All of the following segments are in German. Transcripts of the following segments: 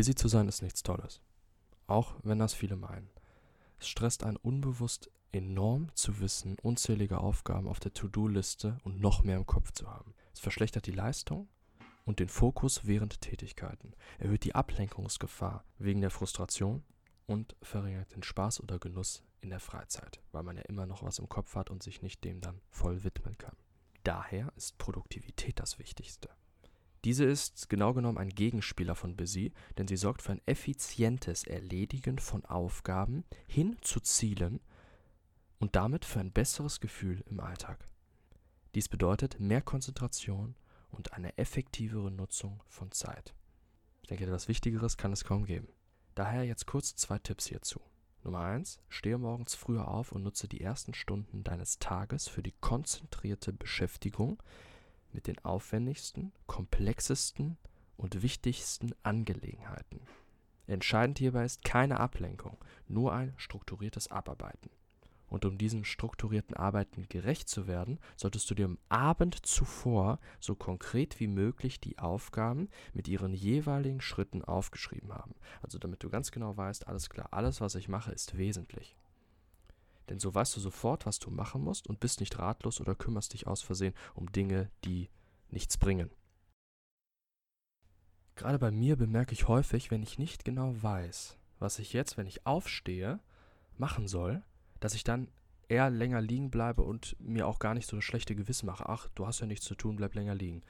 Busy zu sein ist nichts Tolles. Auch wenn das viele meinen. Es stresst einen unbewusst enorm zu wissen, unzählige Aufgaben auf der To-Do-Liste und noch mehr im Kopf zu haben. Es verschlechtert die Leistung und den Fokus während Tätigkeiten, erhöht die Ablenkungsgefahr wegen der Frustration und verringert den Spaß oder Genuss in der Freizeit, weil man ja immer noch was im Kopf hat und sich nicht dem dann voll widmen kann. Daher ist Produktivität das Wichtigste. Diese ist genau genommen ein Gegenspieler von Busy, denn sie sorgt für ein effizientes Erledigen von Aufgaben hin zu Zielen und damit für ein besseres Gefühl im Alltag. Dies bedeutet mehr Konzentration und eine effektivere Nutzung von Zeit. Ich denke, etwas Wichtigeres kann es kaum geben. Daher jetzt kurz zwei Tipps hierzu. Nummer 1. Stehe morgens früher auf und nutze die ersten Stunden deines Tages für die konzentrierte Beschäftigung mit den aufwendigsten, komplexesten und wichtigsten Angelegenheiten. Entscheidend hierbei ist keine Ablenkung, nur ein strukturiertes Abarbeiten. Und um diesen strukturierten Arbeiten gerecht zu werden, solltest du dir am Abend zuvor so konkret wie möglich die Aufgaben mit ihren jeweiligen Schritten aufgeschrieben haben. Also damit du ganz genau weißt, alles klar, alles, was ich mache, ist wesentlich. Denn so weißt du sofort, was du machen musst und bist nicht ratlos oder kümmerst dich aus Versehen um Dinge, die nichts bringen. Gerade bei mir bemerke ich häufig, wenn ich nicht genau weiß, was ich jetzt, wenn ich aufstehe, machen soll, dass ich dann eher länger liegen bleibe und mir auch gar nicht so das schlechte Gewissen mache. Ach, du hast ja nichts zu tun, bleib länger liegen.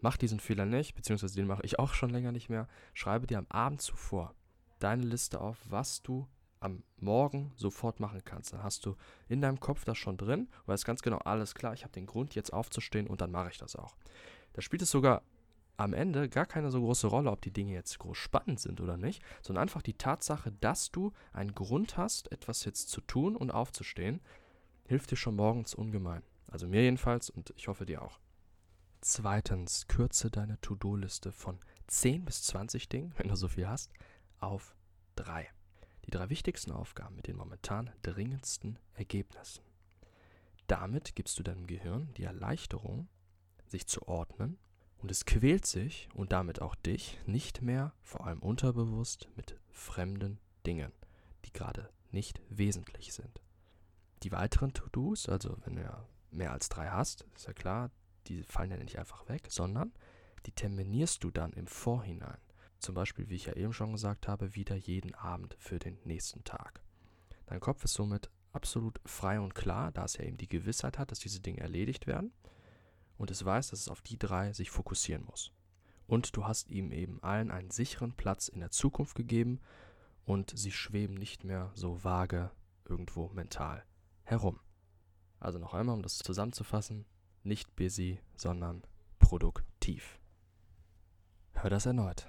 Mach diesen Fehler nicht, beziehungsweise den mache ich auch schon länger nicht mehr. Schreibe dir am Abend zuvor deine Liste auf, was du am Morgen sofort machen kannst. Dann hast du in deinem Kopf das schon drin, weißt ganz genau, alles klar, ich habe den Grund jetzt aufzustehen und dann mache ich das auch. Da spielt es sogar am Ende gar keine so große Rolle, ob die Dinge jetzt groß spannend sind oder nicht, sondern einfach die Tatsache, dass du einen Grund hast, etwas jetzt zu tun und aufzustehen, hilft dir schon morgens ungemein. Also mir jedenfalls und ich hoffe dir auch. Zweitens, kürze deine To-Do-Liste von 10 bis 20 Dingen, wenn du so viel hast, auf 3. Die drei wichtigsten Aufgaben mit den momentan dringendsten Ergebnissen. Damit gibst du deinem Gehirn die Erleichterung, sich zu ordnen und es quält sich und damit auch dich nicht mehr, vor allem unterbewusst, mit fremden Dingen, die gerade nicht wesentlich sind. Die weiteren To-Dos, also wenn du ja mehr als drei hast, ist ja klar, die fallen ja nicht einfach weg, sondern die terminierst du dann im Vorhinein. Zum Beispiel, wie ich ja eben schon gesagt habe, wieder jeden Abend für den nächsten Tag. Dein Kopf ist somit absolut frei und klar, da es ja eben die Gewissheit hat, dass diese Dinge erledigt werden und es weiß, dass es auf die drei sich fokussieren muss. Und du hast ihm eben allen einen sicheren Platz in der Zukunft gegeben und sie schweben nicht mehr so vage irgendwo mental herum. Also noch einmal, um das zusammenzufassen, nicht busy, sondern produktiv. Hör das erneut.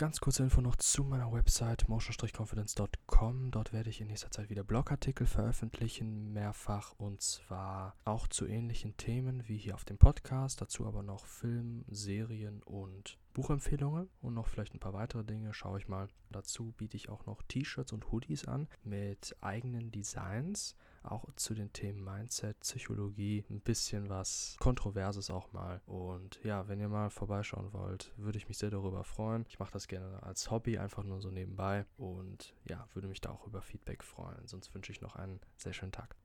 Ganz kurze Info noch zu meiner Website motion-confidence.com. Dort werde ich in nächster Zeit wieder Blogartikel veröffentlichen, mehrfach und zwar auch zu ähnlichen Themen wie hier auf dem Podcast, dazu aber noch Film, Serien und Buchempfehlungen und noch vielleicht ein paar weitere Dinge. Schaue ich mal. Dazu biete ich auch noch T-Shirts und Hoodies an mit eigenen Designs auch zu den Themen Mindset, Psychologie, ein bisschen was Kontroverses auch mal. Und ja, wenn ihr mal vorbeischauen wollt, würde ich mich sehr darüber freuen. Ich mache das gerne als Hobby, einfach nur so nebenbei. Und ja, würde mich da auch über Feedback freuen. Sonst wünsche ich noch einen sehr schönen Tag.